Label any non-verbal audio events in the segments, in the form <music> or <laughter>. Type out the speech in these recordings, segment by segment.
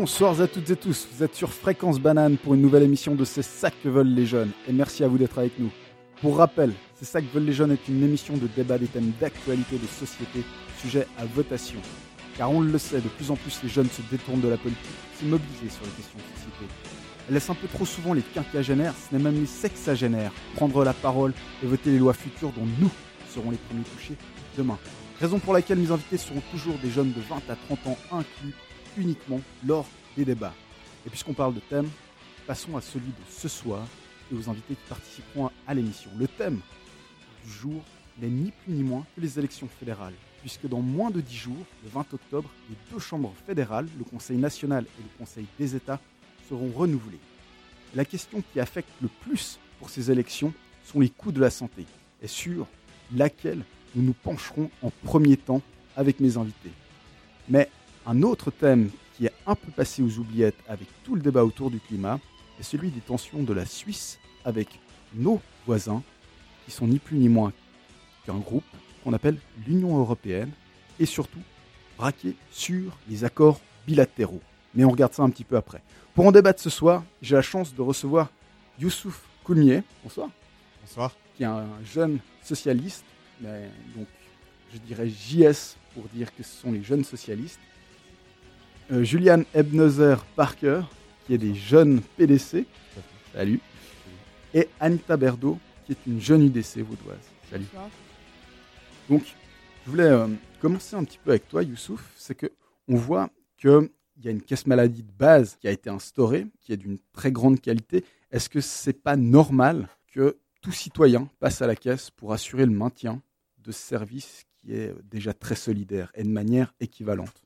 Bonsoir à toutes et tous, vous êtes sur Fréquence Banane pour une nouvelle émission de C'est ça que veulent les jeunes et merci à vous d'être avec nous. Pour rappel, C'est ça que veulent les jeunes est une émission de débat des thèmes d'actualité de société, sujet à votation. Car on le sait, de plus en plus les jeunes se détournent de la politique, se mobilisent sur les questions de société. Elles laissent un peu trop souvent les quinquagénaires, ce n'est même les sexagénaires, prendre la parole et voter les lois futures dont nous serons les premiers touchés demain. Raison pour laquelle mes invités seront toujours des jeunes de 20 à 30 ans inclus uniquement lors des débats. Et puisqu'on parle de thème, passons à celui de ce soir et aux invités qui participeront à l'émission. Le thème du jour n'est ni plus ni moins que les élections fédérales, puisque dans moins de 10 jours, le 20 octobre, les deux chambres fédérales, le Conseil national et le Conseil des États, seront renouvelées. La question qui affecte le plus pour ces élections sont les coûts de la santé, et sur laquelle nous nous pencherons en premier temps avec mes invités. Mais un autre thème qui est un peu passé aux oubliettes avec tout le débat autour du climat est celui des tensions de la Suisse avec nos voisins, qui sont ni plus ni moins qu'un groupe qu'on appelle l'Union européenne, et surtout braqué sur les accords bilatéraux. Mais on regarde ça un petit peu après. Pour en débattre ce soir, j'ai la chance de recevoir Youssouf Koulmier. Bonsoir. Bonsoir. Qui est un jeune socialiste, donc je dirais JS pour dire que ce sont les jeunes socialistes. Euh, Julian Ebnezer Parker, qui est des jeunes PDC. Salut. Et Anita Berdo, qui est une jeune UDC vaudoise. Salut. Donc, je voulais euh, commencer un petit peu avec toi, Youssouf. C'est que on voit qu'il y a une caisse maladie de base qui a été instaurée, qui est d'une très grande qualité. Est-ce que c'est pas normal que tout citoyen passe à la caisse pour assurer le maintien de ce service qui est déjà très solidaire et de manière équivalente?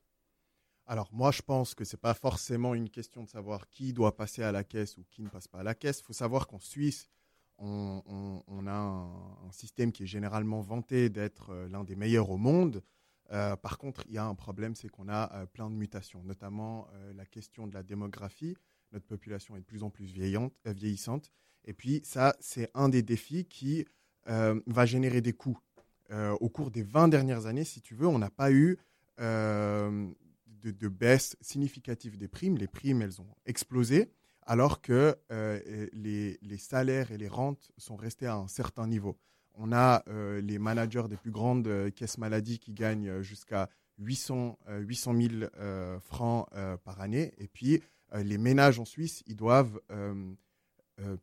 Alors moi, je pense que ce n'est pas forcément une question de savoir qui doit passer à la caisse ou qui ne passe pas à la caisse. Il faut savoir qu'en Suisse, on, a un, système qui est généralement vanté d'être euh, l'un des meilleurs au monde. Euh, par contre, il y a un problème, c'est qu'on a euh, plein de mutations, notamment la question de la démographie. Notre population est de plus en plus vieillissante. Et puis ça, c'est un des défis qui va générer des coûts. au cours des 20 dernières années, si tu veux, on n'a pas eu de, baisse significative des primes. Les primes, elles ont explosé, alors que euh, les, salaires et les rentes sont restés à un certain niveau. On a euh, les managers des plus grandes euh, caisses maladies qui gagnent jusqu'à 800, 800 000 francs par année. Et puis, les ménages en Suisse, ils doivent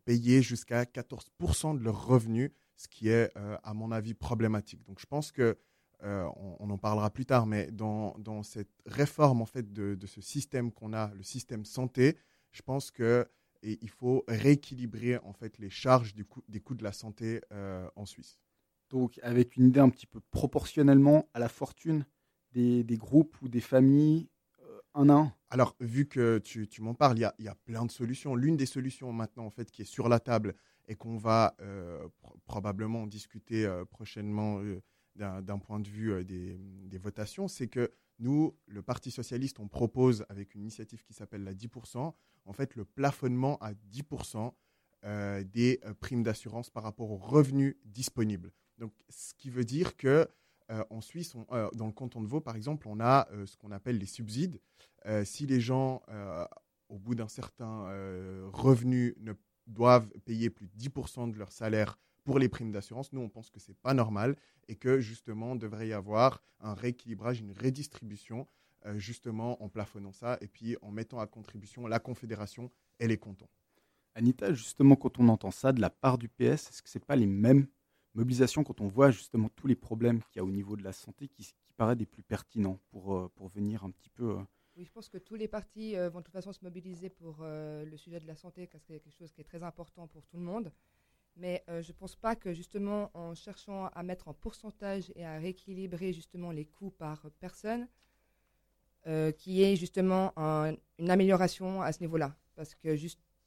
payer jusqu'à 14% de leurs revenus, ce qui est, à mon avis, problématique. Donc, je pense que euh, on, en parlera plus tard, mais dans, cette réforme en fait de, ce système qu'on a, le système santé, je pense que il faut rééquilibrer en fait les charges des coûts de la santé euh, en Suisse. Donc avec une idée un petit peu proportionnellement à la fortune des, groupes ou des familles, euh, un à un. Alors vu que tu, m'en parles, il y, a, plein de solutions. L'une des solutions maintenant en fait qui est sur la table et qu'on va probablement discuter prochainement d'un point de vue euh, des, votations, c'est que nous, le Parti socialiste, on propose avec une initiative qui s'appelle la 10%, en fait le plafonnement à 10% euh, des euh, primes d'assurance par rapport aux revenus disponibles. Donc, ce qui veut dire que en Suisse, dans le canton de Vaud, par exemple, on a ce qu'on appelle les subsides. si les gens, au bout d'un certain revenu, ne doivent payer plus de 10% de leur salaire pour les primes d'assurance. Nous, on pense que ce n'est pas normal et que justement, devrait y avoir un rééquilibrage, une redistribution, euh, justement en plafonnant ça et puis en mettant à contribution la Confédération et les cantons. Anita, justement, quand on entend ça de la part du PS, est-ce que ce n'est pas les mêmes mobilisations quand on voit justement tous les problèmes qu'il y a au niveau de la santé qui, qui paraissent des plus pertinents pour, euh, pour venir un petit peu... Euh, oui, je pense que tous les partis vont de toute façon se mobiliser pour le sujet de la santé, parce que c'est quelque chose qui est très important pour tout le monde. Mais euh, je ne pense pas que justement en cherchant à mettre en pourcentage et à rééquilibrer justement les coûts par personne, euh, qu'il y ait justement une amélioration à ce niveau-là. Parce que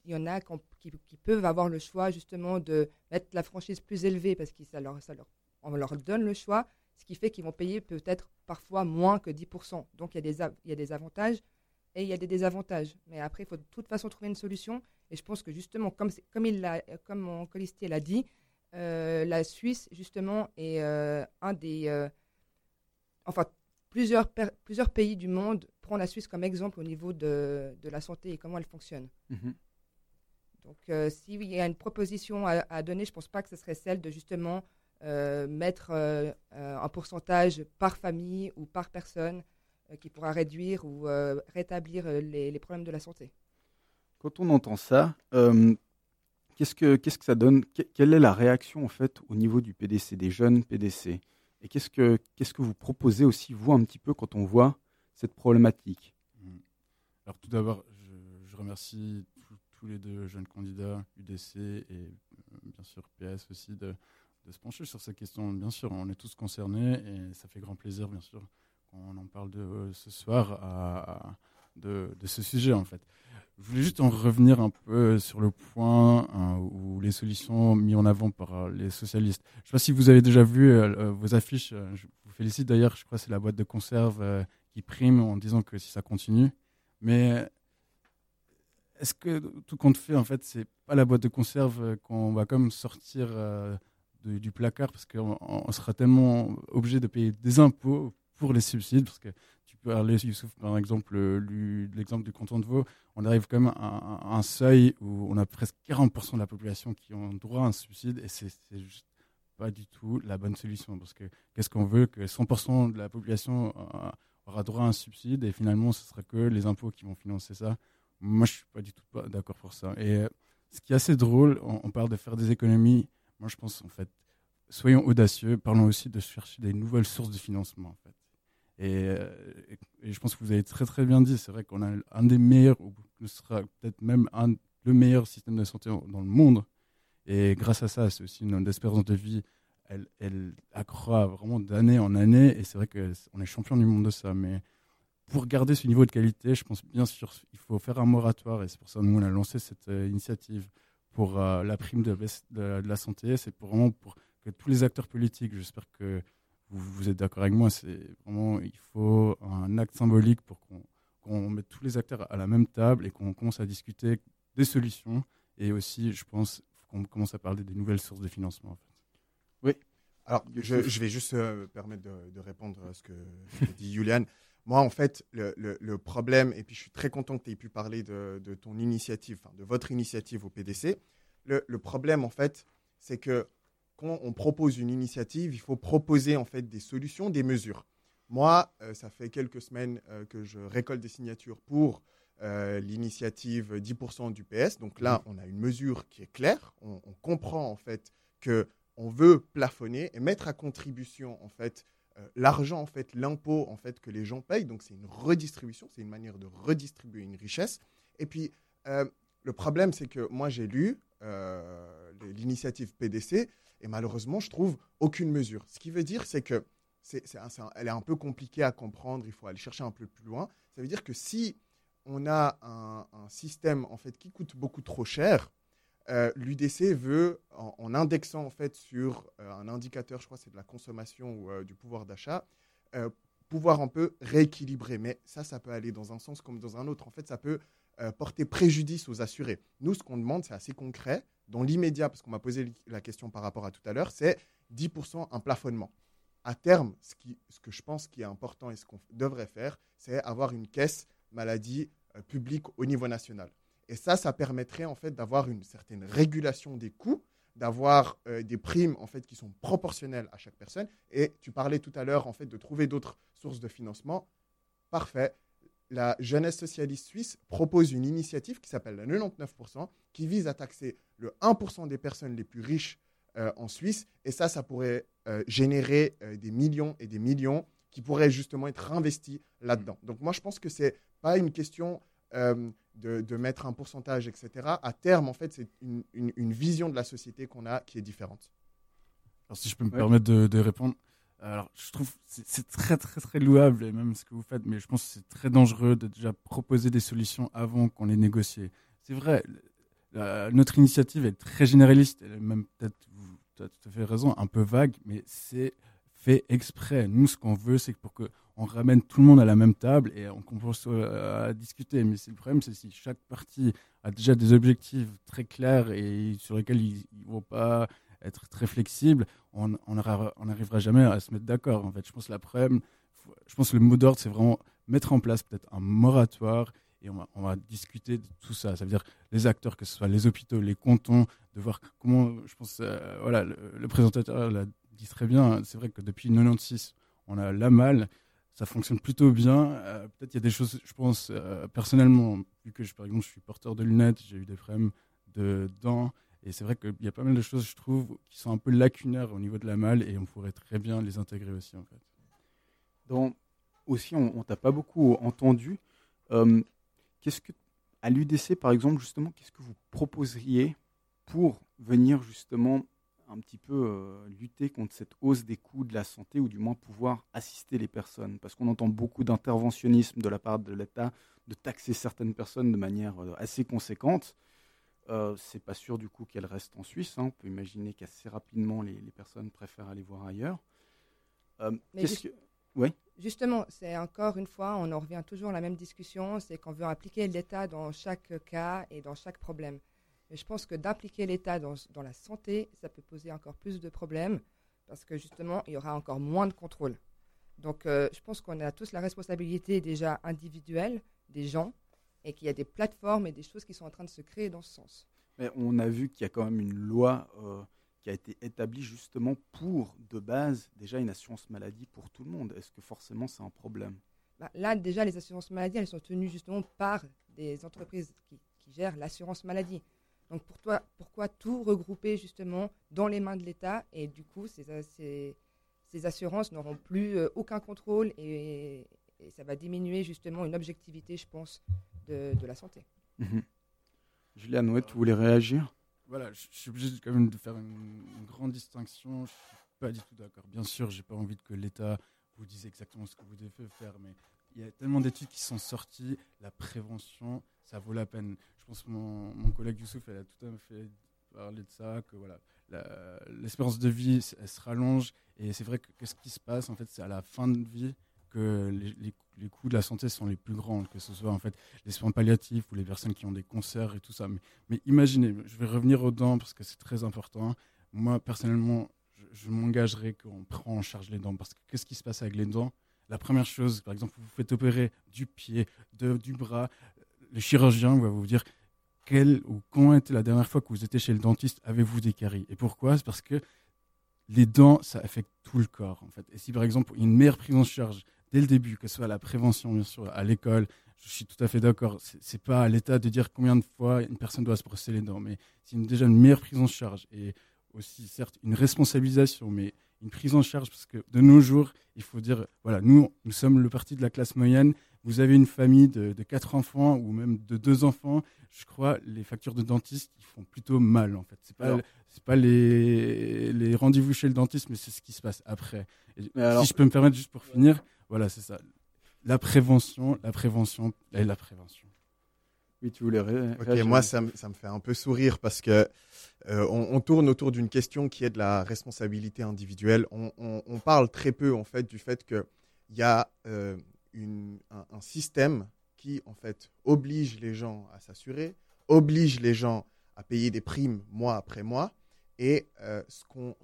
y en a qui, peuvent avoir le choix justement de mettre la franchise plus élevée parce qu'on leur, leur, on leur donne le choix, ce qui fait qu'ils vont payer peut-être parfois moins que 10%. Donc il y a des avantages et il y a des désavantages. Mais après, il faut de toute façon trouver une solution. Et je pense que justement, comme, comme, il l'a, comme mon colistier l'a dit, euh, la Suisse, justement, est euh, un des... Euh, enfin, plusieurs, plusieurs pays du monde prend la Suisse comme exemple au niveau de, de la santé et comment elle fonctionne. Mhm. Donc, s'il y a une proposition à, donner, je ne pense pas que ce serait celle de justement mettre un pourcentage par famille ou par personne qui pourra réduire ou rétablir les, les, problèmes de la santé. Quand on entend ça, qu'est-ce que qu'est-ce que ça donne? Quelle est la réaction en fait au niveau du PDC, des jeunes PDC Et qu'est-ce que qu'est-ce que vous proposez aussi vous un petit peu quand on voit cette problématique? Mmh. Alors tout d'abord, je, je remercie tous les deux jeunes candidats, UDC et euh, bien sûr PS aussi, de, se pencher sur cette question. Bien sûr, on est tous concernés et ça fait grand plaisir, bien sûr, qu'on en parle de, euh, ce soir de, ce sujet, en fait. Je voulais juste en revenir un peu sur le point hein, où les solutions mises en avant par euh, les socialistes. Je ne sais pas si vous avez déjà vu vos affiches. Je vous félicite d'ailleurs. Je crois que c'est la boîte de conserve qui prime en disant que si ça continue. Mais est-ce que tout compte fait, en fait, c'est pas la boîte de conserve euh, qu'on va comme sortir euh, du placard parce qu'on on sera tellement obligé de payer des impôts pour les subsides parce que tu peux parler, Youssouf, par exemple, l'exemple du canton de Vaud, on arrive quand même à, un seuil où on a presque 40% de la population qui ont droit à un subside et c'est juste pas du tout la bonne solution parce que qu'est-ce qu'on veut que 100% de la population euh, aura droit à un subside et finalement ce sera que les impôts qui vont financer ça moi, je suis pas du tout d'accord pour ça. Et euh, ce qui est assez drôle, on, parle de faire des économies. Moi, je pense, en fait, soyons audacieux, parlons aussi de chercher des nouvelles sources de financement, en fait. Et, je pense que vous avez très très bien dit, c'est vrai qu'on a un des meilleurs, ou ce sera peut-être même le meilleur système de santé dans le monde. Et grâce à ça, c'est aussi notre espérance de vie, elle, accroît vraiment d'année en année. Et c'est vrai qu'on est champion du monde de ça. Mais pour garder ce niveau de qualité, je pense bien sûr il faut faire un moratoire et c'est pour ça que nous on a lancé cette euh, initiative pour euh, la prime de, la santé. C'est vraiment pour que tous les acteurs politiques, j'espère que vous, vous êtes d'accord avec moi, c'est vraiment il faut un acte symbolique pour qu'on mette tous les acteurs à la même table et qu'on commence à discuter des solutions et aussi, je pense, qu'on commence à parler des nouvelles sources de financement. En fait. Oui. Alors, je, je, vais juste euh, permettre de, de, répondre à ce que dit Julian. Moi, en fait, le, problème, et puis je suis très content que tu aies pu parler de, ton initiative, de votre initiative au PDC. Le, problème, en fait, c'est que quand on propose une initiative, il faut proposer en fait des solutions, des mesures. Moi, euh, ça fait quelques semaines euh, que je récolte des signatures pour euh, l'initiative 10% du PS. Donc là, on a une mesure qui est claire. On, on comprend en fait que on veut plafonner et mettre à contribution en fait l'argent, en fait, l'impôt en fait, que les gens payent. Donc, c'est une redistribution, c'est une manière de redistribuer une richesse. Et puis, le problème, c'est que moi, j'ai lu l'initiative PDC et malheureusement, je trouve aucune mesure. Ce qui veut dire, c'est que c'est, elle est un peu compliquée à comprendre, il faut aller chercher un peu plus loin. Ça veut dire que si on a un, système en fait qui coûte beaucoup trop cher, euh, l'UDC veut, en, indexant en fait sur euh, un indicateur, je crois c'est de la consommation ou euh, du pouvoir d'achat, pouvoir un peu rééquilibrer. Mais ça, ça peut aller dans un sens comme dans un autre. En fait, ça peut porter préjudice aux assurés. Nous, ce qu'on demande, c'est assez concret. Dans l'immédiat, parce qu'on m'a posé la question par rapport à tout à l'heure, c'est 10% un plafonnement. À terme, ce, que je pense qui est important et ce qu'on devrait faire, c'est avoir une caisse maladie publique au niveau national. Et ça, ça permettrait en fait d'avoir une certaine régulation des coûts, d'avoir euh, des primes en fait qui sont proportionnelles à chaque personne. Et tu parlais tout à l'heure en fait de trouver d'autres sources de financement. Parfait. La jeunesse socialiste suisse propose une initiative qui s'appelle la 99%, qui vise à taxer le 1% des personnes les plus riches euh, en Suisse. Et ça, ça pourrait euh, générer des millions et des millions qui pourraient justement être investis là-dedans. Donc moi, je pense que ce n'est pas une question euh, de, mettre un pourcentage, etc. À terme, en fait, c'est une, vision de la société qu'on a qui est différente. Alors, si je peux me permettre de, répondre, alors je trouve c'est très très très louable même ce que vous faites, mais je pense que c'est très dangereux de déjà proposer des solutions avant qu'on les négocie. C'est vrai, notre initiative est très généraliste, et même peut-être vous avez tout à fait raison, un peu vague, mais c'est fait exprès. Nous, ce qu'on veut, c'est pour que on ramène tout le monde à la même table et on commence à discuter. Mais le problème, c'est si chaque partie a déjà des objectifs très clairs et sur lesquels ils ne vont pas être très flexibles, on n'arrivera jamais à se mettre d'accord. En fait, je pense que je pense le mot d'ordre, c'est vraiment mettre en place peut-être un moratoire et on va, discuter de tout ça. Ça veut dire les acteurs, que ce soit les hôpitaux, les cantons, de voir comment, je pense, euh, voilà, le, présentateur l'a dit très bien, hein. c'est vrai que depuis 96, on a la malle, ça fonctionne plutôt bien. Euh, peut-être il y a des choses, je pense, euh, personnellement, vu que par exemple, je suis porteur de lunettes, j'ai eu des problèmes de dents, et c'est vrai qu'il y a pas mal de choses, je trouve, qui sont un peu lacunaires au niveau de la malle, et on pourrait très bien les intégrer aussi. Donc, aussi, on, ne t'a pas beaucoup entendu. Qu'est-ce que, à l'UDC par exemple, justement, qu'est-ce que vous proposeriez pour venir justement un petit peu euh, lutter contre cette hausse des coûts de la santé ou du moins pouvoir assister les personnes? Parce qu'on entend beaucoup d'interventionnisme de la part de l'État, de taxer certaines personnes de manière euh, assez conséquente. Euh, c'est pas sûr du coup qu'elles restent en Suisse. Hein. On peut imaginer qu'assez rapidement les, personnes préfèrent aller voir ailleurs. Euh, qu'est-ce que... Oui. Justement, c'est encore une fois, on en revient toujours à la même discussion, c'est qu'on veut appliquer l'État dans chaque cas et dans chaque problème. Mais je pense que d'appliquer l'État dans, la santé, ça peut poser encore plus de problèmes parce que justement, il y aura encore moins de contrôle. Donc, euh, je pense qu'on a tous la responsabilité déjà individuelle des gens et qu'il y a des plateformes et des choses qui sont en train de se créer dans ce sens. Mais on a vu qu'il y a quand même une loi euh, qui a été établi justement pour, de base, déjà une assurance maladie pour tout le monde. Est-ce que forcément c'est un problème? Bah, Là, déjà, les assurances maladie, elles sont tenues justement par des entreprises qui, gèrent l'assurance maladie. Donc pour toi, pourquoi tout regrouper justement dans les mains de l'État? Et du coup, ces, ces, ces assurances n'auront plus euh, aucun contrôle et, ça va diminuer justement une objectivité, je pense, de, de la santé. Mmh. Juliane, ouais, tu voulais réagir? Voilà, je, suis obligé quand même de faire une, grande distinction. Je suis pas du tout d'accord. Bien sûr, j'ai pas envie que l'État vous dise exactement ce que vous devez faire, mais il y a tellement d'études qui sont sorties. La prévention, ça vaut la peine. Je pense que mon, mon collègue Youssouf, elle a tout à fait parlé de ça, que voilà, l'espérance de vie, elle se rallonge. Et c'est vrai que qu'est-ce qui se passe? En fait, c'est à la fin de vie les, coûts de la santé sont les plus grands, que ce soit en fait les soins palliatifs ou les personnes qui ont des cancers et tout ça. Mais, imaginez, je vais revenir aux dents parce que c'est très important. Moi, personnellement, je, m'engagerai qu'on prend en charge les dents parce que qu'est-ce qui se passe avec les dents? La première chose, par exemple, vous faites opérer du pied, de, du bras, le chirurgien va vous dire quelle ou quand était la dernière fois que vous étiez chez le dentiste, avez-vous des caries? Et pourquoi? C'est parce que les dents, ça affecte tout le corps, en fait. Et si, par exemple, une meilleure prise en charge dès le début, que ce soit la prévention, bien sûr, à l'école, je suis tout à fait d'accord. C'est pas à l'État de dire combien de fois une personne doit se brosser les dents, mais c'est déjà une meilleure prise en charge et aussi, certes, une responsabilisation, mais une prise en charge parce que de nos jours, il faut dire, voilà, nous, nous sommes le parti de la classe moyenne. Vous avez une famille de, quatre enfants ou même de deux enfants. Je crois les factures de dentiste, ils font plutôt mal en fait. C'est pas, c'est pas les, les rendez-vous chez le dentiste, mais c'est ce qui se passe après. si je peux me permettre juste pour finir, voilà, c'est ça. La prévention, la prévention et la prévention. Oui, tu voulais Ok, moi, ça, me fait un peu sourire parce que euh, on, tourne autour d'une question qui est de la responsabilité individuelle. On, parle très peu, en fait, du fait qu'il y a euh, un, système qui, en fait, oblige les gens à s'assurer, oblige les gens à payer des primes mois après mois et euh, ce qu'on,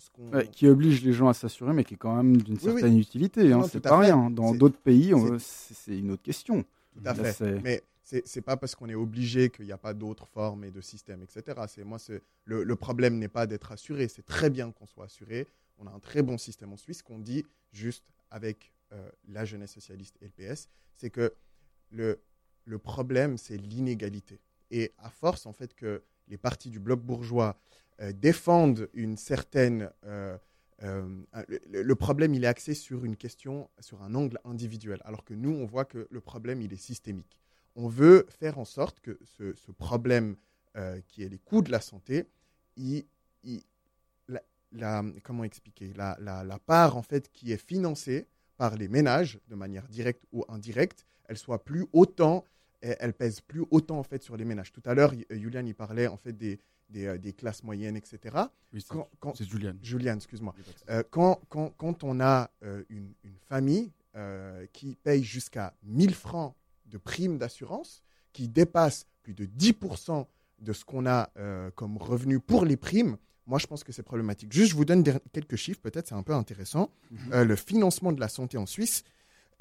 qui oblige les gens à s'assurer, mais qui est quand même d'une certaine utilité. Hein, c'est pas rien. Dans d'autres pays, c'est une autre question. Tout à fait. Mais c'est, pas parce qu'on est obligé qu'il n'y a pas d'autres formes et de systèmes, etc. C'est moi, le, le, problème n'est pas d'être assuré. C'est très bien qu'on soit assuré. On a un très bon système en Suisse. Qu'on dit juste avec euh, la jeunesse socialiste et le PS, c'est que le le problème, c'est l'inégalité. Et à force, en fait, que les partis du bloc bourgeois défendent une certaine... Euh, euh, le, problème, il est axé sur une question, sur un angle individuel, alors que nous, on voit que le problème, il est systémique. On veut faire en sorte que ce, problème, qui est les coûts de la santé, la, comment expliquer la, la, part en fait qui est financée par les ménages de manière directe ou indirecte, elle soit plus autant, elle pèse plus autant en fait sur les ménages. Tout à l'heure, Julian y parlait en fait des, euh, des, classes moyennes, etc. Oui, c'est Juliane. Juliane, excuse-moi. Euh, quand, quand, quand, on a euh, une, une, famille qui paye jusqu'à 1000 francs de primes d'assurance, qui dépasse plus de 10% de ce qu'on a comme revenu pour les primes, moi je pense que c'est problématique. Juste, je vous donne quelques chiffres, peut-être c'est un peu intéressant. Mhm. le financement de la santé en Suisse,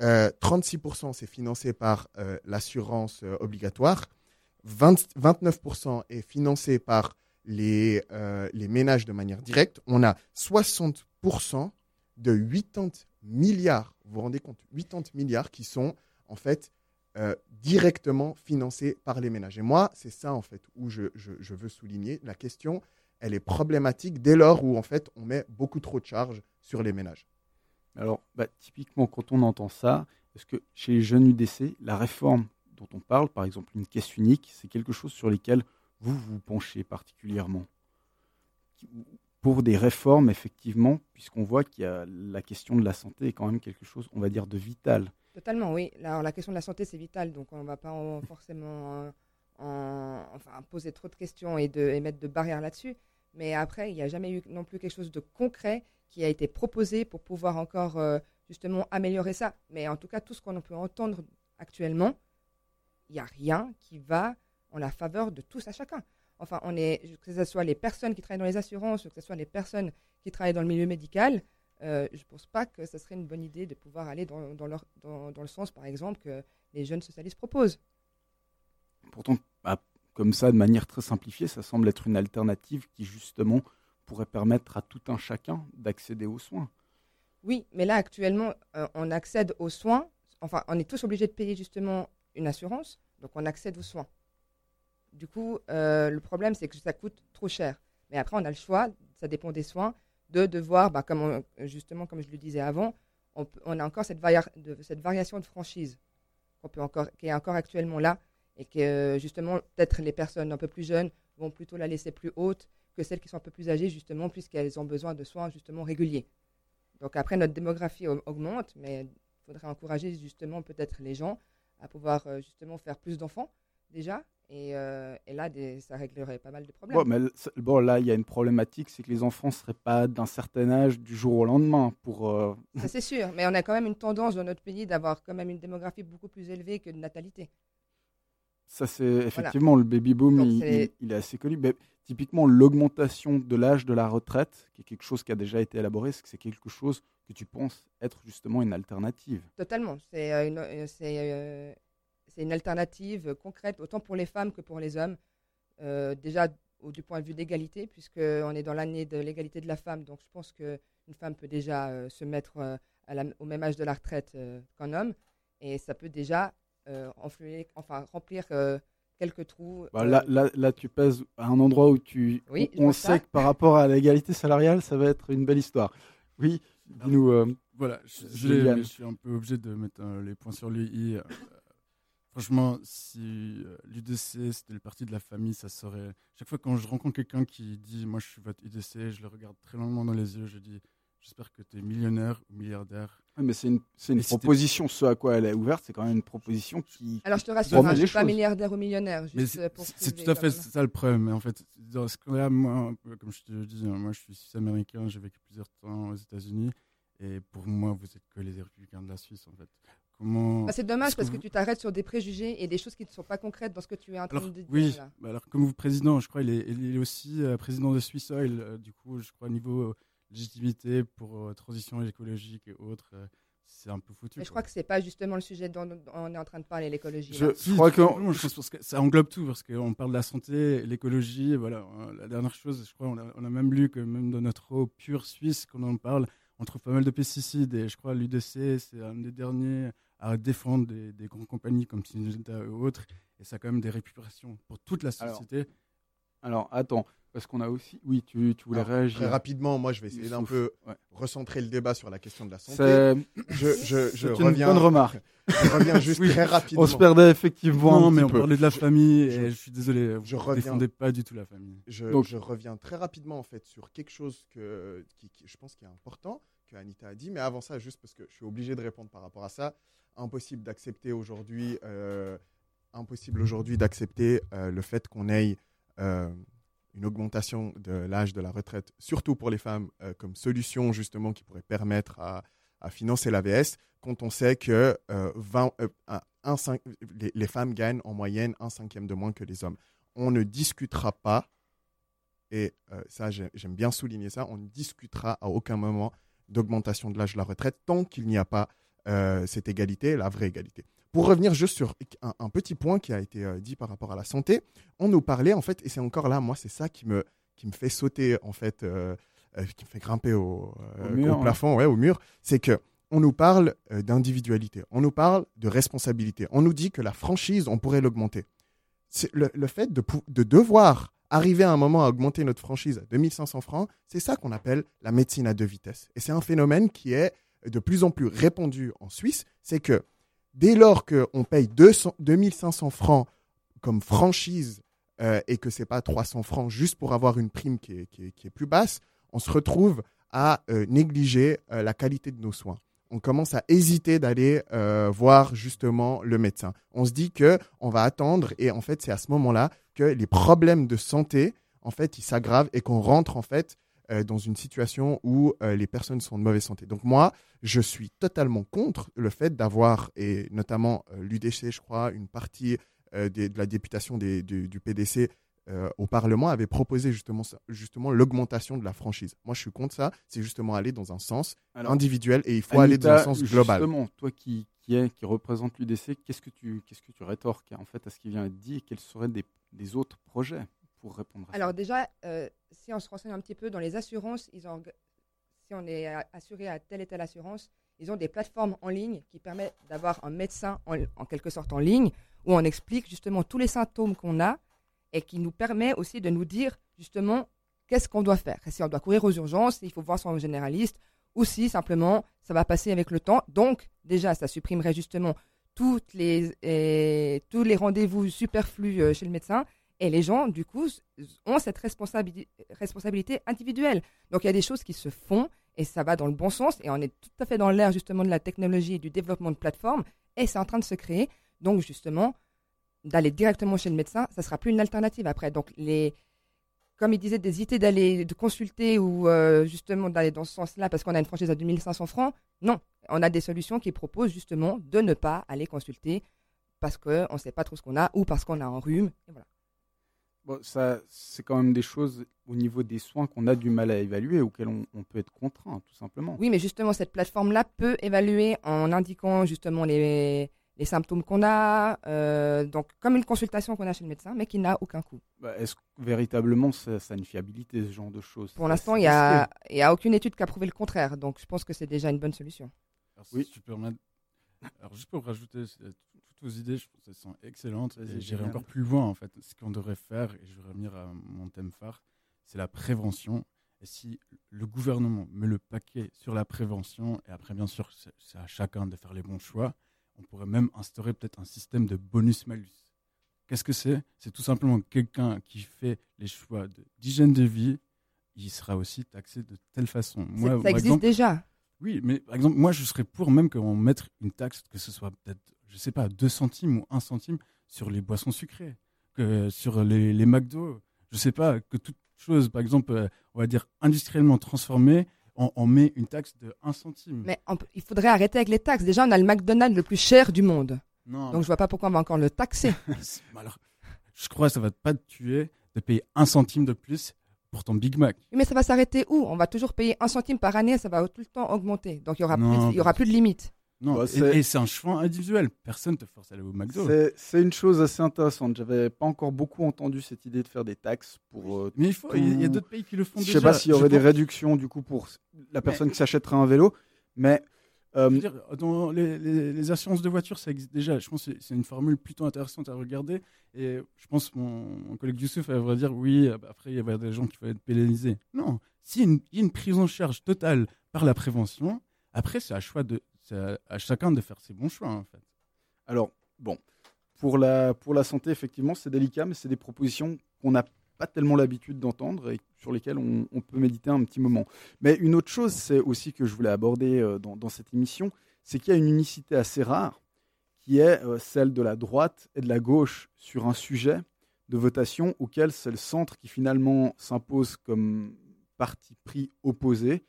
36% c'est financé par l'assurance obligatoire, 29% est financé par les, les ménages de manière directe. On a 60% de 80 milliards, vous vous rendez compte, 80 milliards qui sont en fait euh, directement financés par les ménages. Et moi, c'est ça en fait où je, veux souligner. La question, elle est problématique dès lors où en fait on met beaucoup trop de charges sur les ménages. Alors, bah, typiquement, quand on entend ça, est-ce que chez les jeunes UDC, la réforme dont on parle, par exemple une caisse unique, c'est quelque chose sur lequel vous vous penchez particulièrement pour des réformes, effectivement, puisqu'on voit qu'il y a la question de la santé est quand même quelque chose, on va dire, de vital. Totalement, oui. Alors, la question de la santé, c'est vital, donc on ne va pas <laughs> forcément enfin, poser trop de questions et, de, mettre de barrières là-dessus. Mais après, il n'y a jamais eu non plus quelque chose de concret qui a été proposé pour pouvoir encore euh, justement améliorer ça. Mais en tout cas, tout ce qu'on peut entendre actuellement, il n'y a rien qui va en la faveur de tous à chacun enfin, on est, que ce soit les personnes qui travaillent dans les assurances, que ce soit les personnes qui travaillent dans le milieu médical, euh, je ne pense pas que ce serait une bonne idée de pouvoir aller dans, dans, leur, dans, dans, le sens, par exemple, que les jeunes socialistes proposent. Pourtant, bah, comme ça, de manière très simplifiée, ça semble être une alternative qui, justement, pourrait permettre à tout un chacun d'accéder aux soins. Oui, mais là, actuellement, euh, on accède aux soins, enfin, on est tous obligés de payer justement une assurance, donc on accède aux soins. Du coup, euh, le problème, c'est que ça coûte trop cher. Mais après, on a le choix, ça dépend des soins, de devoir, bah, comme justement, comme je le disais avant, on, a encore cette, cette, variation de franchise peut encore, qui est encore actuellement là et que justement, peut-être les personnes un peu plus jeunes vont plutôt la laisser plus haute que celles qui sont un peu plus âgées, justement, puisqu'elles ont besoin de soins justement réguliers. Donc après, notre démographie augmente, mais il faudrait encourager justement peut-être les gens à pouvoir euh, justement faire plus d'enfants déjà euh, et, là, ça réglerait pas mal de problèmes. Bon, mais bon, là, il y a une problématique, c'est que les enfants ne seraient pas d'un certain âge du jour au lendemain. Pour, euh, Ça, c'est sûr. Mais on a quand même une tendance dans notre pays d'avoir quand même une démographie beaucoup plus élevée que de natalité. Ça, c'est effectivement le baby boom, il, est... assez connu. Mais, typiquement, l'augmentation de l'âge de la retraite, qui est quelque chose qui a déjà été élaboré, c'est que c'est quelque chose que tu penses être justement une alternative. Totalement. C'est euh, une, c'est une alternative concrète autant pour les femmes que pour les hommes. Euh, déjà du point de vue d'égalité, puisqu'on est dans l'année de l'égalité de la femme, donc je pense qu'une femme peut déjà euh, se mettre euh, au même âge de la retraite qu'un homme, et ça peut déjà enfin, remplir quelques trous. Bah, là, là, tu pèses à un endroit où tu, on, sait que par rapport à l'égalité salariale, ça va être une belle histoire. Oui, dis-nous. voilà, je, je, suis un peu obligé de mettre les points sur les i Franchement, si euh, l'UDC c'était le parti de la famille, ça serait. Chaque fois quand je rencontre quelqu'un qui dit Moi je suis votre UDC, je le regarde très longuement dans les yeux, je dis J'espère que tu es millionnaire ou milliardaire. Mais c'est une, une proposition, ce à quoi elle est ouverte, c'est quand même une proposition qui. Alors je te rassure, je ne suis pas milliardaire ou millionnaire. C'est tout à fait ça le problème. Mais en fait, dans ce cas-là, moi, comme je te dis, hein, moi je suis suisse-américain, j'ai vécu plusieurs temps aux États-Unis. Et pour moi, vous êtes que les républicains de la Suisse, en fait. Bah, c'est dommage parce que, tu t'arrêtes sur des préjugés et des choses qui ne sont pas concrètes dans ce que tu es en train de dire. Oui, bah, alors comme vous, président, je crois il est, il est aussi euh, président de Swiss Oil, euh, du coup, je crois, niveau euh, légitimité pour transition écologique et autres c'est un peu foutu. Mais je crois que c'est pas justement le sujet dont on est en train de parler, l'écologie. Je, crois que, ça englobe tout parce qu'on parle de la santé, l'écologie. Voilà, la dernière chose, je crois, on a, on a, même lu que même dans notre eau pure suisse, quand on en parle, on trouve pas mal de pesticides et je crois l'UDC, c'est un des derniers à défendre des, des grandes compagnies comme Syngenta ou autres, et ça a quand même des répercussions pour toute la société. Alors, attends, parce qu'on a aussi. Oui, tu, tu voulais réagir. Très rapidement, moi, je vais essayer d'un peu recentrer le débat sur la question de la santé. Je, je, je reviens. Une bonne remarque. Je reviens juste très rapidement. On se perdait effectivement. Non, mais on parlait de la famille et je, suis désolé. Je ne défendais pas du tout la famille. Donc, je reviens très rapidement en fait sur quelque chose que, qui, je pense qui est important que Anita a dit. Mais avant ça, juste parce que je suis obligé de répondre par rapport à ça impossible d'accepter aujourd'hui, euh, impossible aujourd'hui d'accepter euh, le fait qu'on ait euh, une augmentation de l'âge de la retraite, surtout pour les femmes, comme solution justement qui pourrait permettre à, financer l'AVS, quand on sait que 20, un, les, femmes gagnent en moyenne un cinquième de moins que les hommes. On ne discutera pas, et ça j'aime bien souligner ça, on ne discutera à aucun moment d'augmentation de l'âge de la retraite tant qu'il n'y a pas euh, cette égalité, la vraie égalité. Pour revenir juste sur un, petit point qui a été euh, dit par rapport à la santé, on nous parlait en fait, et c'est encore là, moi c'est ça qui me, qui me fait sauter en fait, qui me fait grimper au, plafond, ouais, au mur, c'est que on nous parle d'individualité, on nous parle de responsabilité, on nous dit que la franchise, on pourrait l'augmenter. Le, le, fait de, de devoir arriver à un moment à augmenter notre franchise à 2500 francs, c'est ça qu'on appelle la médecine à deux vitesses. Et c'est un phénomène qui est de plus en plus répandu en Suisse, c'est que dès lors qu'on paye 200, 2500 francs comme franchise euh, et que ce n'est pas 300 francs juste pour avoir une prime qui est, plus basse, on se retrouve à euh, négliger euh, la qualité de nos soins on commence à hésiter d'aller voir justement le médecin. On se dit que on va attendre et en fait c'est à ce moment-là que les problèmes de santé en fait ils s'aggravent et qu'on rentre en fait euh, dans une situation où euh, les personnes sont de mauvaise santé. Donc moi, je suis totalement contre le fait d'avoir et notamment l'UDC, je crois, une partie de la députation du, du PDC euh, au Parlement avait proposé justement, justement l'augmentation de la franchise. Moi, je suis contre ça. C'est justement aller dans un sens individuel et il faut aller dans un sens global. Justement, toi qui, qui, est, qui représente l'UDC, qu'est-ce que tu, qu'est-ce que tu rétorques en fait à ce qui vient être dit et quels seraient des, des autres projets? Pour répondre à ça Alors déjà, euh, si on se renseigne un petit peu dans les assurances, ils ont, si on est assuré à telle et telle assurance, ils ont des plateformes en ligne qui permettent d'avoir un médecin en, en quelque sorte en ligne où on explique justement tous les symptômes qu'on a et qui nous permet aussi de nous dire justement qu'est-ce qu'on doit faire. Si on doit courir aux urgences, il faut voir son généraliste, ou si simplement ça va passer avec le temps. Donc déjà, ça supprimerait justement toutes les, tous les rendez-vous superflus euh, chez le médecin. Et les gens, du coup, ont cette responsabilité, individuelle. Donc il y a des choses qui se font et ça va dans le bon sens. Et on est tout à fait dans l'ère justement de la technologie et du développement de plateformes. Et c'est en train de se créer. Donc justement, d'aller directement chez le médecin, ça sera plus une alternative après. Donc les comme il disait, d'hésiter d'aller de consulter ou euh, justement d'aller dans ce sens-là parce qu'on a une franchise à 2500 francs. Non, on a des solutions qui proposent justement de ne pas aller consulter parce qu'on ne sait pas trop ce qu'on a ou parce qu'on a un rhume. Et voilà. Bon, ça, c'est quand même des choses au niveau des soins qu'on a du mal à évaluer, auxquels on, on peut être contraint, tout simplement. Oui, mais justement, cette plateforme-là peut évaluer en indiquant justement les, les symptômes qu'on a, euh, donc comme une consultation qu'on a chez le médecin, mais qui n'a aucun coût. Bah, est-ce que véritablement ça, a une fiabilité, ce genre de choses? Pour l'instant, il n'y a, a, aucune étude qui a prouvé le contraire, donc je pense que c'est déjà une bonne solution. oui, tu Alors, juste pour rajouter toutes vos idées, je pense qu'elles sont excellentes. Et j'irai encore plus loin, en fait. Ce qu'on devrait faire, et je vais revenir à mon thème phare, c'est la prévention. Et si le gouvernement met le paquet sur la prévention, et après, bien sûr, c'est à chacun de faire les bons choix, on pourrait même instaurer peut-être un système de bonus-malus. Qu'est-ce que c'est? C'est tout simplement quelqu'un qui fait les choix d'hygiène de, vie, il sera aussi taxé de telle façon. Moi, ça existe déjà. Oui, mais par exemple, moi, je serais pour même qu'on mette une taxe, que ce soit peut-être, je sais pas, 2 centimes ou 1 centime sur les boissons sucrées, que sur les, les McDo, je sais pas, que toute chose, par exemple, euh, on va dire industriellement transformée, on, met une taxe de 1 centime. Mais il faudrait arrêter avec les taxes. Déjà, on a le McDonald's le plus cher du monde. Non, Donc je vois pas pourquoi on va encore le taxer. <laughs> Alors, je crois que ça va pas te tuer de payer un centime de plus pour ton Big Mac. Mais ça va s'arrêter où? On va toujours payer un centime par année, ça va tout le temps augmenter. Donc il y aura plus, il y aura plus de limite. Non, bah, et, c'est un choix individuel. Personne ne te force à aller au McDo. C'est une chose assez intéressante. J'avais pas encore beaucoup entendu cette idée de faire des taxes pour. Euh, mais il faut. Il y a d'autres pays qui le font déjà. Je sais pas s'il y aurait des réductions du coup pour la personne qui s'achèterait un vélo, mais. Euh, dire, dans les, les, assurances de voiture, ça existe déjà. Je pense que c'est une formule plutôt intéressante à regarder. Et je pense que mon, collègue Youssouf va dire oui, euh, après, il y avoir des gens qui vont être pénalisés. Non, s'il y, a une prise en charge totale par la prévention, après, c'est à choix de, à, chacun de faire ses bons choix, en fait. Alors, bon, pour la, pour la santé, effectivement, c'est délicat, mais c'est des propositions qu'on n'a pas tellement l'habitude d'entendre et sur lesquelles on, peut méditer un petit moment. Mais une autre chose, c'est aussi que je voulais aborder euh, dans, cette émission, c'est qu'il y a une unicité assez rare, qui est euh, celle de la droite et de la gauche sur un sujet de votation auquel c'est le centre qui finalement s'impose comme parti pris opposé.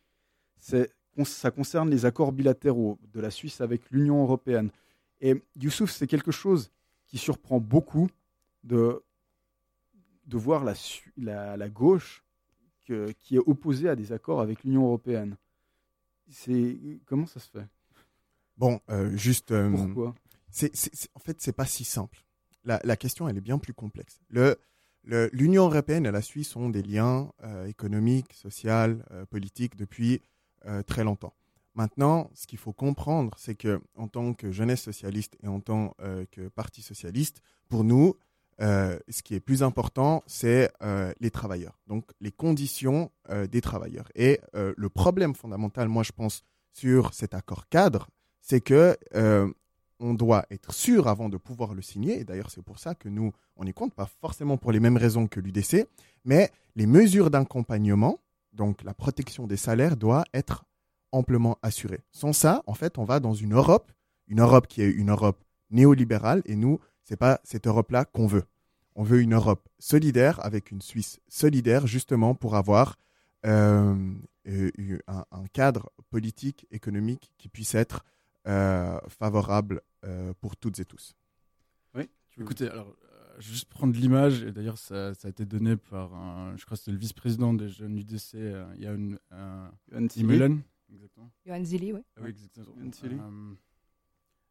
C'est ça concerne les accords bilatéraux de la Suisse avec l'Union européenne. Et Youssouf, c'est quelque chose qui surprend beaucoup de, de voir la, la, la gauche que, qui est opposée à des accords avec l'Union européenne. C'est comment ça se fait? Bon, euh, juste. euh, Pourquoi? en fait, c'est pas si simple. La, la question, elle est bien plus complexe. Le, le- L'Union européenne et la Suisse ont des liens euh, économiques, sociaux, euh, politiques depuis euh, très longtemps. Maintenant, ce qu'il faut comprendre, c'est que en tant que jeunesse socialiste et en tant euh, que parti socialiste, pour nous, euh, ce qui est plus important, c'est les travailleurs. Donc, les conditions des travailleurs. Et le problème fondamental, moi, je pense, sur cet accord cadre, c'est que on doit être sûr avant de pouvoir le signer. Et d'ailleurs, c'est pour ça que nous, on y compte, pas forcément pour les mêmes raisons que l'UDC, mais les mesures d'accompagnement, donc la protection des salaires, doit être amplement assurée. Sans ça, en fait, on va dans une Europe, une Europe qui est une Europe néolibérale, et nous, c'est pas cette Europe-là qu'on veut. On veut une Europe solidaire avec une Suisse solidaire, justement pour avoir euh, euh, un, un cadre politique, économique qui puisse être euh, favorable euh, pour toutes et tous. Oui. Tu Écoutez, alors, je vais juste prendre l'image, et d'ailleurs, ça, ça a été donné par, un, je crois que c'était le vice-président des jeunes UDC, euh, il y a une, un, Johan Tilly. Imelen, exactement. Johan Zilli, oui. Ah oui, exactement. Euh,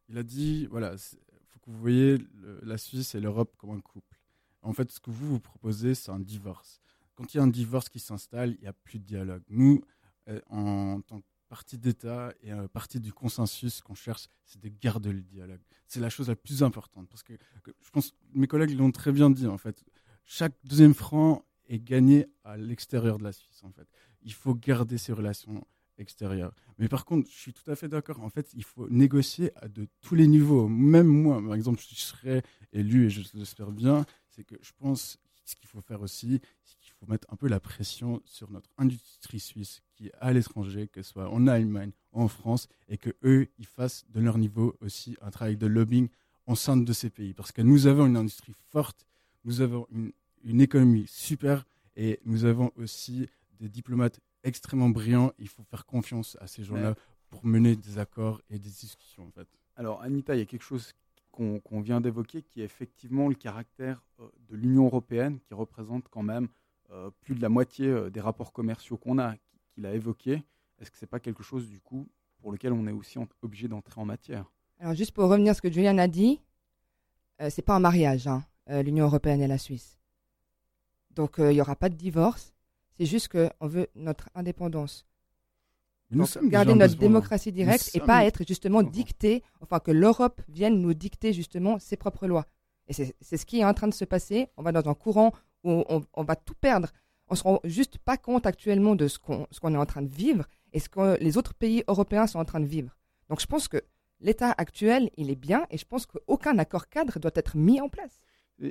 il a dit, voilà, il faut que vous voyez le- la Suisse et l'Europe comme un couple. En fait, ce que vous vous proposez, c'est un divorce. Quand il y a un divorce qui s'installe, il n'y a plus de dialogue. Nous, euh, en tant que parti d'État et un parti du consensus, qu'on cherche, c'est de garder le dialogue. C'est la chose la plus importante. Parce que, je pense que mes collègues l'ont très bien dit, en fait. Chaque deuxième franc est gagné à l'extérieur de la Suisse, en fait. Il faut garder ces relations extérieures. Mais par contre, je suis tout à fait d'accord. En fait, il faut négocier à de tous les niveaux. Même moi, par exemple, je serais élu, et je l'espère bien, c'est que je pense ce qu'il faut faire aussi, faut mettre un peu la pression sur notre industrie suisse qui est à l'étranger, que ce soit en Allemagne, en France, et que eux, ils fassent de leur niveau aussi un travail de lobbying en sein de ces pays. Parce que nous avons une industrie forte, nous avons une, une économie super, et nous avons aussi des diplomates extrêmement brillants. Il faut faire confiance à ces gens-là pour mener des accords et des discussions, en fait. Alors, Anita, il y a quelque chose qu'on vient d'évoquer qui est effectivement le caractère euh, de l'Union européenne, qui représente quand même plus de la moitié euh, des rapports commerciaux qu'on a, qui- qu'il a évoqué. Est-ce que c'est pas quelque chose, du coup, pour lequel on est aussi obligé d'entrer en matière? Alors, juste pour revenir à ce que Julian a dit, euh, c'est pas un mariage, hein, euh, l'Union européenne et la Suisse. Donc, euh, il n'y aura pas de divorce. C'est juste qu'on veut notre indépendance. Nous Donc, sommes garder notre démocratie directe et pas être justement dicté, enfin que l'Europe vienne nous dicter justement ses propres lois. Et c'est ce qui est en train de se passer. On va dans un courant on, va tout perdre. On se rend juste pas compte actuellement de ce qu'on est en train de vivre et ce que les autres pays européens sont en train de vivre. Donc je pense que l'état actuel, il est bien et je pense qu'aucun accord cadre doit être mis en place.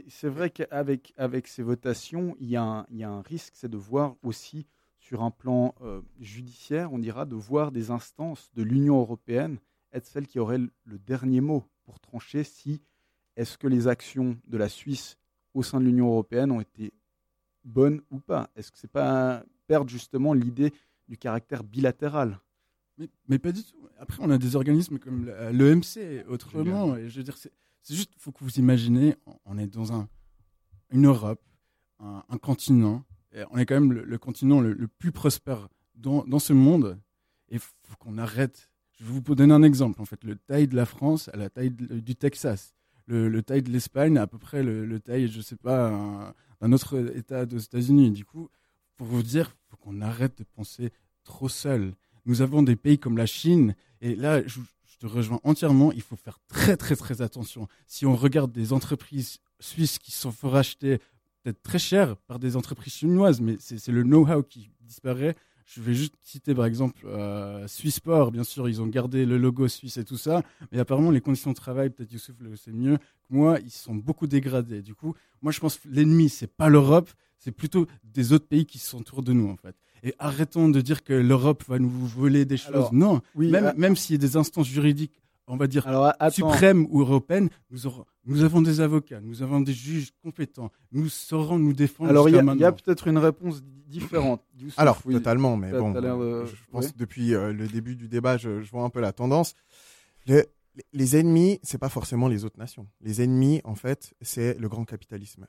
C'est vrai qu'avec avec ces votations, il y, a un, il y a un risque, c'est de voir aussi sur un plan euh, judiciaire, on dira, de voir des instances de l'Union européenne être celles qui auraient le dernier mot pour trancher si est-ce que les actions de la Suisse au sein de l'Union européenne ont été bonnes ou pas? Est-ce que c'est pas perdre justement l'idée du caractère bilatéral? Mais, mais pas du tout. Après, on a des organismes comme l'EMC autrement. Et je veux dire, c'est juste, faut que vous imaginez, on- est dans un, une Europe, un, un continent. et on est quand même le, le continent le, le plus prospère dans, dans ce monde. Et il faut qu'on arrête. Je vais vous donner un exemple. En fait, le taille de la France à la taille de- du Texas. Le, le taille de l'Espagne à peu près le, le taille, je sais pas, un- d'un autre État des États-Unis. Du coup, pour vous dire, faut qu'on arrête de penser trop seul. Nous avons des pays comme la Chine, et là, je, je te rejoins entièrement, il faut faire très très très attention. Si on regarde des entreprises suisses qui se font racheter peut-être très cher par des entreprises chinoises, mais c'est le know-how qui disparaît. Je vais juste citer par exemple euh, Swissport, bien sûr, ils ont gardé le logo suisse et tout ça, mais apparemment les conditions de travail, peut-être Youssouf le sait mieux que moi, ils sont beaucoup dégradés. Du coup, moi je pense que l'ennemi, c'est pas l'Europe, c'est plutôt des autres pays qui sont autour de nous en fait. Et arrêtons de dire que l'Europe va nous voler des choses. Alors, non, Oui, même, euh, même s'il y a des instances juridiques, on va dire alors suprêmes ou européennes, nous, aurons, nous avons des avocats, nous avons des juges compétents, nous saurons nous défendre. Alors il y a, peut-être une réponse différente. <coughs> Alors, oui. totalement, mais bon, de- je pense que depuis euh, le début du débat, je, je vois un peu la tendance. Le- les ennemis, c'est pas forcément les autres nations. Les ennemis, en fait, c'est le grand capitalisme.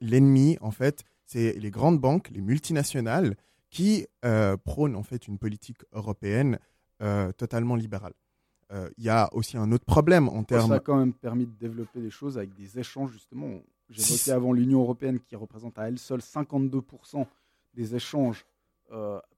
L'ennemi, en fait, c'est les grandes banques, les multinationales, qui euh, prônent en fait une politique européenne euh, totalement libérale. Il y a aussi un autre problème en termes. Ça a quand même permis de développer des choses avec des échanges, justement. J'évoquais avant l'Union européenne qui représente à elle seule 52% des échanges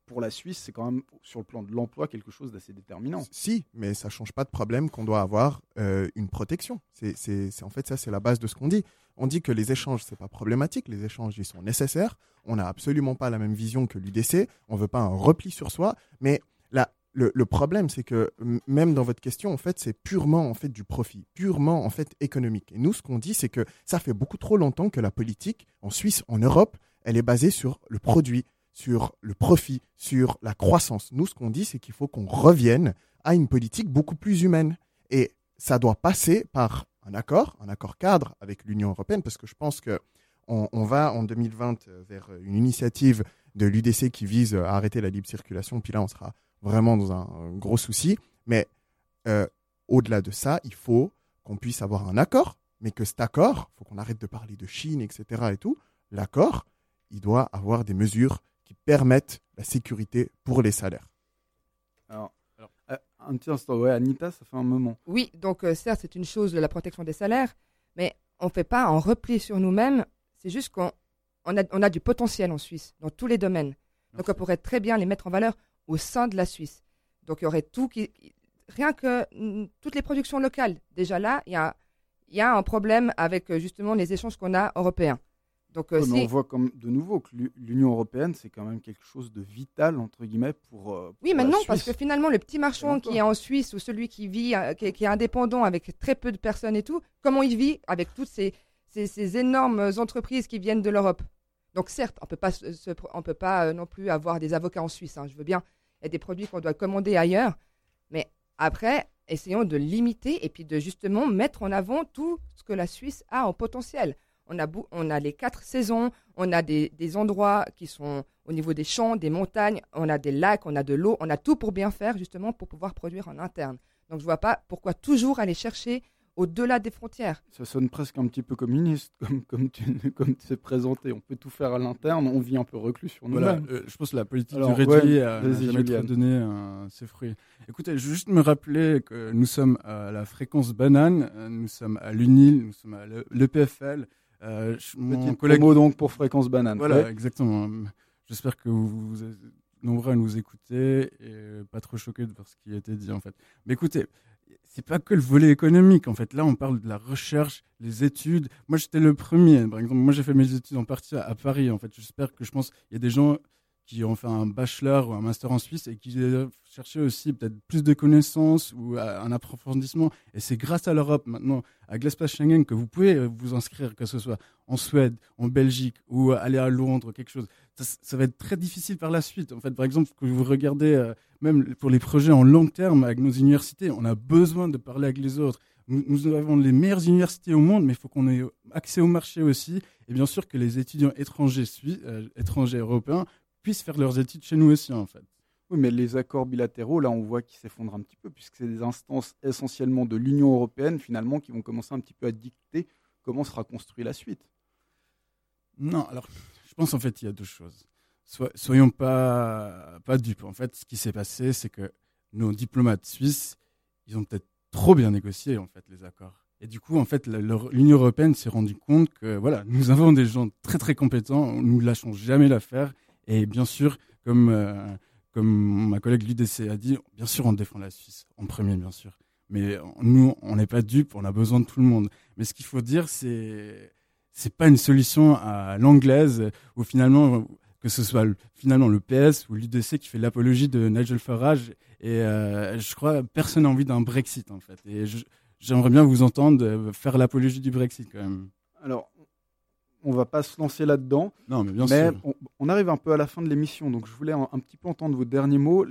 pour la Suisse, c'est quand même sur le plan de l'emploi quelque chose d'assez déterminant. Si, mais ça change pas de problème qu'on doit avoir euh, une protection. C'est en fait ça, c'est la base de ce qu'on dit. On dit que les échanges c'est pas problématique, les échanges ils sont nécessaires. On n'a absolument pas la même vision que l'UDC. On veut pas un repli sur soi, mais là, le, problème, c'est que même dans votre question, en fait, c'est purement en fait du profit, purement en fait économique. Et nous, ce qu'on dit, c'est que ça fait beaucoup trop longtemps que la politique en Suisse, en Europe, elle est basée sur le produit, sur le profit, sur la croissance. Nous, ce qu'on dit, c'est qu'il faut qu'on revienne à une politique beaucoup plus humaine. Et ça doit passer par un accord, un accord cadre avec l'Union européenne, parce que je pense que on, va en 2020 vers une initiative de l'UDC qui vise à arrêter la libre circulation. Puis là, on sera vraiment dans un, gros souci. Mais euh, au-delà de ça, il faut qu'on puisse avoir un accord, mais que cet accord, il faut qu'on arrête de parler de Chine, etc. et tout. L'accord, il doit avoir des mesures permettent la sécurité pour les salaires. Alors, euh, un petit instant, ouais, Anita, ça fait un moment. Oui, donc euh, certes, c'est une chose de la protection des salaires, mais on ne fait pas en repli sur nous-mêmes. C'est juste qu'on on a, on a, du potentiel en Suisse, dans tous les domaines. Donc on pourrait très bien les mettre en valeur au sein de la Suisse. Donc il y aurait tout qui. Rien que toutes les productions locales. Déjà là, il y a, y a un problème avec euh, justement les échanges qu'on a européens. Donc, euh, on voit comme de nouveau que l'Union européenne, c'est quand même quelque chose de vital entre guillemets pour. Euh, oui, mais non, parce que finalement, le petit marchand qui est en Suisse ou celui qui vit, qui, est, indépendant avec très peu de personnes et tout, comment il vit avec toutes ces, ces, énormes entreprises qui viennent de l'Europe? Donc certes, on peut pas, on peut pas non plus avoir des avocats en Suisse. Hein, je veux bien, il des produits qu'on doit commander ailleurs, mais après, essayons de limiter et puis de justement mettre en avant tout ce que la Suisse a en potentiel. On a, on a les quatre saisons, on a des, endroits qui sont au niveau des champs, des montagnes, on a des lacs, on a de l'eau, on a tout pour bien faire justement pour pouvoir produire en interne. Donc je ne vois pas pourquoi toujours aller chercher au-delà des frontières. Ça sonne presque un petit peu communiste, <laughs> comme, comme tu comme t'es présenté. On peut tout faire à l'interne, on vit un peu reclus sur nous voilà, euh, je pense que la politique du réduit a jamais trop donné euh, ses fruits. Écoutez, je veux juste me rappeler que nous sommes à la fréquence banane, euh, nous sommes à l'UNIL, nous sommes à l'EPFL, euh, mon collègue promo donc pour Fréquence Banane. Voilà, exactement. J'espère que vous, êtes nombreux à nous écouter et pas trop choqués de voir ce qui a été dit en fait. Mais écoutez, c'est pas que le volet économique en fait. Là, on parle de la recherche, les études. Moi, j'étais le premier. Par exemple, moi, j'ai fait mes études en partie à, Paris. En fait, j'espère que je pense il y a des gens qui ont fait un bachelor ou un master en Suisse et qui cherchaient aussi peut-être plus de connaissances ou un approfondissement. Et c'est grâce à l'Europe maintenant, à l'espace Schengen, que vous pouvez vous inscrire, que ce soit en Suède, en Belgique ou aller à Londres, quelque chose. Ça, va être très difficile par la suite. En fait, par exemple, que vous regardez, euh, même pour les projets en long terme avec nos universités, on a besoin de parler avec les autres. Nous, avons les meilleures universités au monde, mais il faut qu'on ait accès au marché aussi. Et bien sûr que les étudiants étrangers, euh, étrangers européens puissent faire leurs études chez nous aussi, en fait. Oui, mais les accords bilatéraux, là, on voit qu'ils s'effondrent un petit peu, puisque c'est des instances essentiellement de l'Union européenne, finalement, qui vont commencer un petit peu à dicter comment sera construite la suite. Non, alors, je pense en fait, il y a deux choses. soyons pas, pas dupes. En fait, ce qui s'est passé, c'est que nos diplomates suisses, ils ont peut-être trop bien négocié, en fait, les accords. Et du coup, en fait, l'Union européenne s'est rendue compte que, voilà, nous avons des gens très, très compétents, nous ne lâchons jamais l'affaire, et bien sûr, comme, euh, comme ma collègue l'UDC a dit, bien sûr, on défend la Suisse en premier, bien sûr. Mais nous, on n'est pas dupes, on a besoin de tout le monde. Mais ce qu'il faut dire, c'est c'est pas une solution à l'anglaise où finalement que ce soit finalement le PS ou l'UDC qui fait l'apologie de Nigel Farage et euh, je crois personne n'a envie d'un Brexit en fait et j'aimerais bien vous entendre faire l'apologie du Brexit quand même. Alors on va pas se lancer là-dedans. Non, mais bien sûr. On, arrive un peu à la fin de l'émission, donc je voulais un, petit peu entendre vos derniers mots.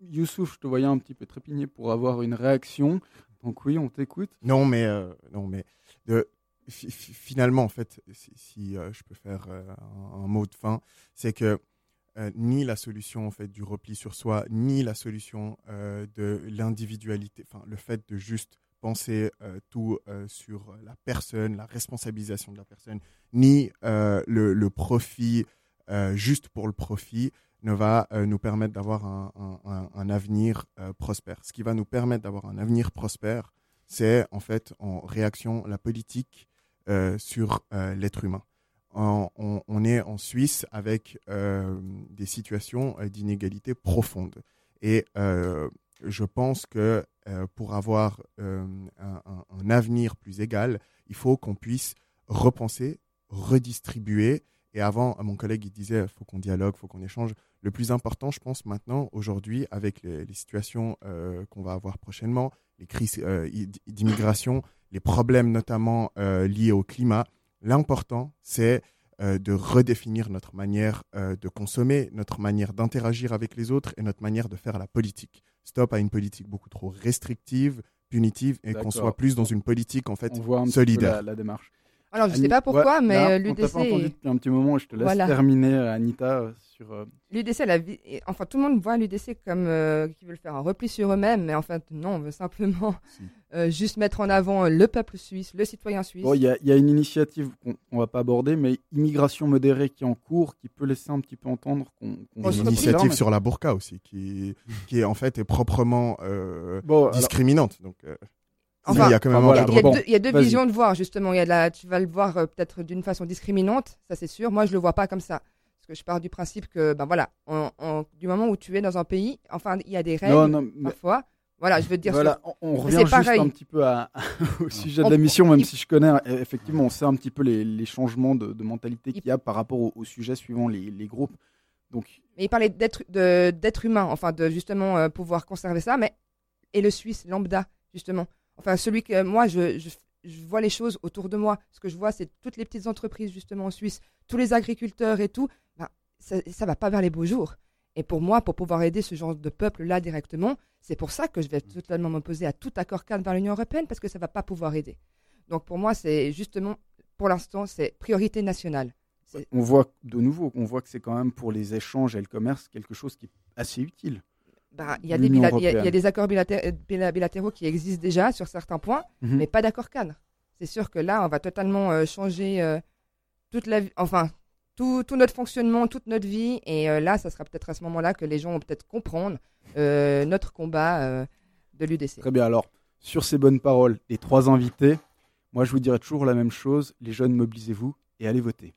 Youssouf, je te voyais un petit peu trépigner pour avoir une réaction. Donc oui, on t'écoute. Non, mais euh, non, mais de, finalement, en fait, si, euh, je peux faire euh, un, mot de fin, c'est que ni la solution en fait du repli sur soi, ni la solution de l'individualité, enfin le fait de juste penser euh, tout euh, sur la personne, la responsabilisation de la personne, ni euh, le, profit juste pour le profit. ne va nous permettre d'avoir un, avenir prospère. Ce qui va nous permettre d'avoir un avenir prospère, c'est en fait en réaction la politique sur l'être humain. On, on, est en Suisse avec des situations d'inégalité profonde. Et je pense que euh, pour avoir euh, un, avenir plus égal, il faut qu'on puisse repenser, redistribuer. Et avant, mon collègue disait, il faut qu'on dialogue, il faut qu'on échange. Le plus important, je pense maintenant, aujourd'hui, avec les, situations euh, qu'on va avoir prochainement, les crises d'immigration, les problèmes notamment liés au climat, l'important, c'est de redéfinir notre manière de consommer, notre manière d'interagir avec les autres et notre manière de faire la politique stop à une politique beaucoup trop restrictive, punitive, et qu'on soit plus dans une politique en fait solidaire. la, démarche. Alors, je ne sais pas pourquoi, mais l'UDC. On t'a pas entendu depuis un petit moment, je te laisse terminer, Anita, euh, sur. Euh, L'UDC, la vie... enfin, tout le monde voit l'UDC comme euh, qui veulent faire un repli sur eux-mêmes, mais en fait, non, on veut simplement <laughs> juste mettre en avant le peuple suisse, le citoyen suisse. Il y, y, a une initiative qu'on ne va pas aborder, mais immigration modérée qui est en cours, qui peut laisser un petit peu entendre qu'on. Qu une initiative sur la burqa aussi, qui, qui est en fait est proprement discriminante. Donc, Enfin, il y a quand même il y a deux, visions de voir justement. Il y a la, tu vas le voir euh, peut-être d'une façon discriminante, ça c'est sûr. Moi, je le vois pas comme ça, parce que je pars du principe que, ben voilà, du moment où tu es dans un pays, enfin, il y a des règles parfois. Voilà, je veux dire. Voilà, on, revient juste un petit peu <laughs> au sujet de la mission, même si je connais euh, effectivement, on sait un petit peu les, changements de, mentalité qu'il y a par rapport au, sujet suivant les, groupes. Donc. Mais il parlait d'être d'être humain, enfin de justement euh, pouvoir conserver ça, mais et le Suisse lambda justement enfin celui que moi je, vois les choses autour de moi. Ce que je vois, c'est toutes les petites entreprises justement en Suisse, tous les agriculteurs et tout. Ben, ça, ne va pas vers les beaux jours. Et pour moi, pour pouvoir aider ce genre de peuple-là directement, c'est pour ça que je vais totalement m'opposer à tout accord cadre vers l'Union européenne parce que ça va pas pouvoir aider. Donc pour moi, c'est justement, pour l'instant, c'est priorité nationale. On voit de nouveau, on voit que c'est quand même pour les échanges et le commerce quelque chose qui est assez utile. Bah, il y, a des accords bilatéraux qui existent déjà sur certains points, mhm. mais pas d'accord cadre. C'est sûr que là, on va totalement euh, changer euh, toute la, enfin, tout, tout, notre fonctionnement, toute notre vie. Et euh, là, ça sera peut-être à ce moment-là que les gens vont peut-être comprendre notre combat de l'UDC. Très bien. Alors, sur ces bonnes paroles, les trois invités, moi, je vous dirais toujours la même chose. Les jeunes, mobilisez-vous et allez voter.